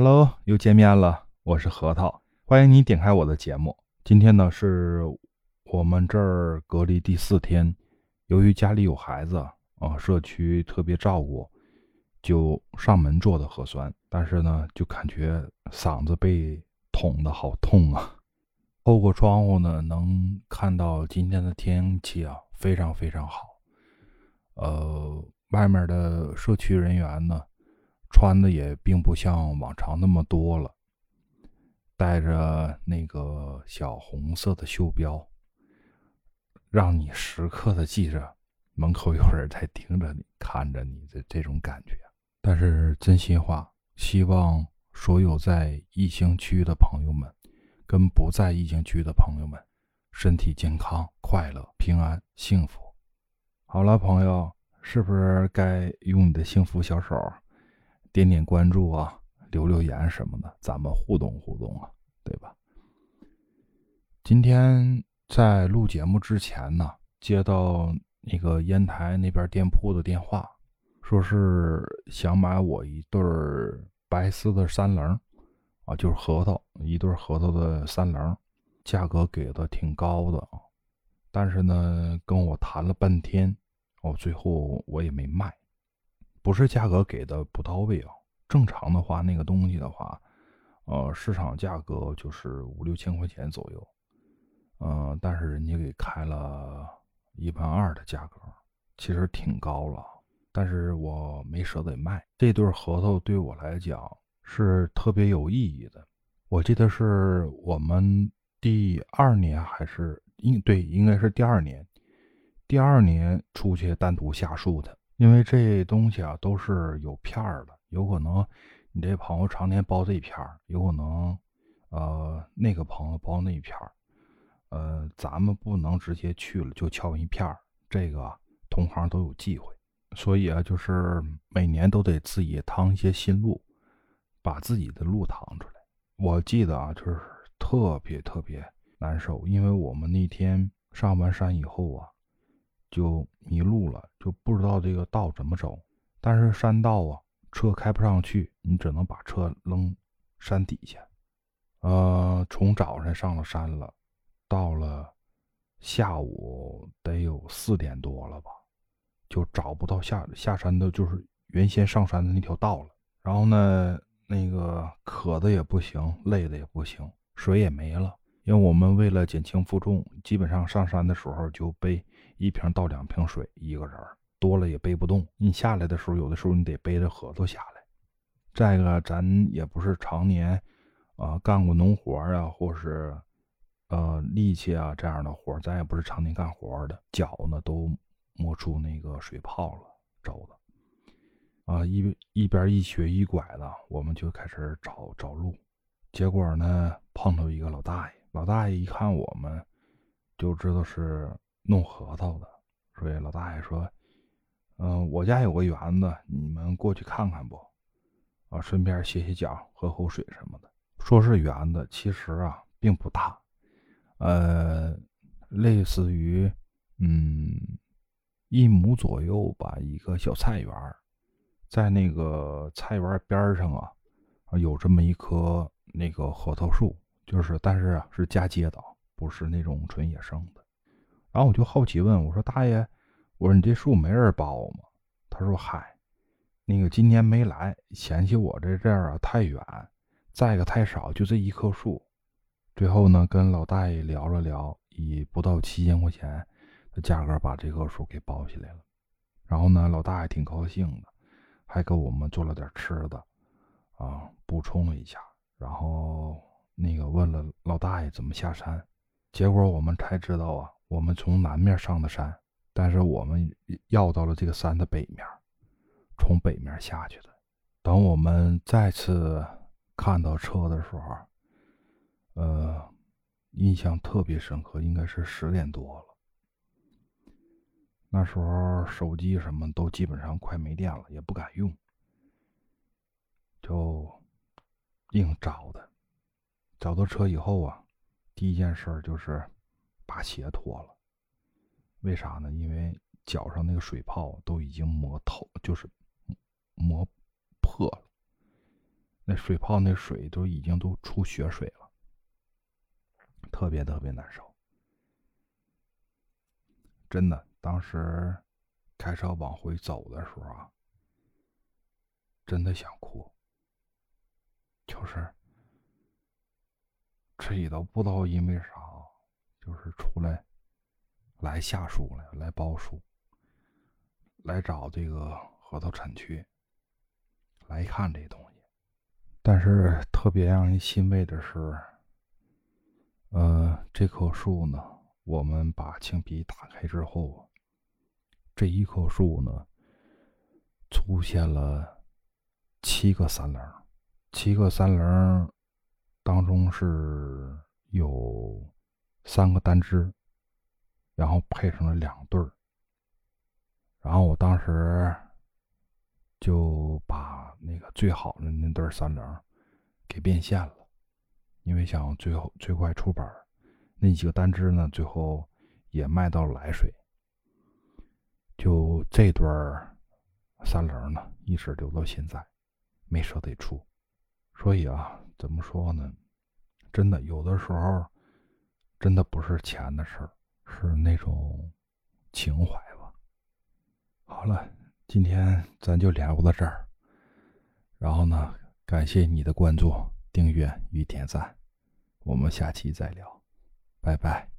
Hello，又见面了，我是核桃，欢迎你点开我的节目。今天呢是我们这儿隔离第四天，由于家里有孩子啊，社区特别照顾，就上门做的核酸。但是呢，就感觉嗓子被捅的好痛啊。透过窗户呢，能看到今天的天气啊，非常非常好。呃，外面的社区人员呢。穿的也并不像往常那么多了，带着那个小红色的袖标，让你时刻的记着门口有人在盯着你、看着你的这种感觉。但是真心话，希望所有在疫情区的朋友们，跟不在疫情区的朋友们，身体健康、快乐、平安、幸福。好了，朋友，是不是该用你的幸福小手？点点关注啊，留留言什么的，咱们互动互动啊，对吧？今天在录节目之前呢，接到那个烟台那边店铺的电话，说是想买我一对白丝的三棱啊，就是核桃一对核桃的三棱，价格给的挺高的啊，但是呢，跟我谈了半天，哦，最后我也没卖。不是价格给的不到位啊，正常的话，那个东西的话，呃，市场价格就是五六千块钱左右，嗯，但是人家给开了一万二的价格，其实挺高了，但是我没舍得卖。这对核桃对我来讲是特别有意义的，我记得是我们第二年还是应对，应该是第二年，第二年出去单独下树的。因为这东西啊都是有片儿的，有可能你这朋友常年包这一片儿，有可能呃那个朋友包那一片儿，呃咱们不能直接去了就敲一片儿，这个同行都有忌讳，所以啊就是每年都得自己趟一些新路，把自己的路趟出来。我记得啊就是特别特别难受，因为我们那天上完山以后啊。就迷路了，就不知道这个道怎么走。但是山道啊，车开不上去，你只能把车扔山底下。呃，从早上上了山了，到了下午得有四点多了吧，就找不到下下山的，就是原先上山的那条道了。然后呢，那个渴的也不行，累的也不行，水也没了。因为我们为了减轻负重，基本上上山的时候就背。一瓶到两瓶水，一个人多了也背不动。你下来的时候，有的时候你得背着核桃下来。再一个，咱也不是常年啊干过农活啊，或是呃力气啊这样的活，咱也不是常年干活的，脚呢都磨出那个水泡了，走的。啊，一一边一瘸一拐的，我们就开始找找路。结果呢，碰到一个老大爷，老大爷一看我们，就知道是。弄核桃的，所以老大爷说：“嗯，我家有个园子，你们过去看看不？啊，顺便歇歇脚，喝口水什么的。说是园子，其实啊并不大，呃，类似于嗯一亩左右吧，一个小菜园，在那个菜园边上啊，有这么一棵那个核桃树，就是但是啊是嫁接的，不是那种纯野生的。”然后我就好奇问我说：“大爷，我说你这树没人包吗？”他说：“嗨，那个今年没来，嫌弃我这这儿啊太远，再一个太少，就这一棵树。”最后呢，跟老大爷聊了聊，以不到七千块钱的价格把这棵树给包下来了。然后呢，老大爷挺高兴的，还给我们做了点吃的，啊，补充了一下。然后那个问了老大爷怎么下山，结果我们才知道啊。我们从南面上的山，但是我们要到了这个山的北面，从北面下去的。等我们再次看到车的时候，呃，印象特别深刻，应该是十点多了。那时候手机什么都基本上快没电了，也不敢用，就硬找的。找到车以后啊，第一件事就是。把鞋脱了，为啥呢？因为脚上那个水泡都已经磨透，就是磨破了。那水泡那水都已经都出血水了，特别特别难受。真的，当时开车往回走的时候啊，真的想哭。就是这里头不知道因为啥，就是出来来下树了，来报数，来找这个核桃产区来看这东西。但是特别让人欣慰的是，呃，这棵树呢，我们把青皮打开之后，这一棵树呢，出现了七个三棱。七个三棱当中是有三个单枝，然后配上了两对儿。然后我当时就把那个最好的那对三棱给变现了，因为想最后最快出本那几个单枝呢，最后也卖到了来水。就这对儿三棱呢，一直留到现在，没舍得出。所以啊，怎么说呢？真的，有的时候，真的不是钱的事儿，是那种情怀吧。好了，今天咱就聊到这儿。然后呢，感谢你的关注、订阅与点赞，我们下期再聊，拜拜。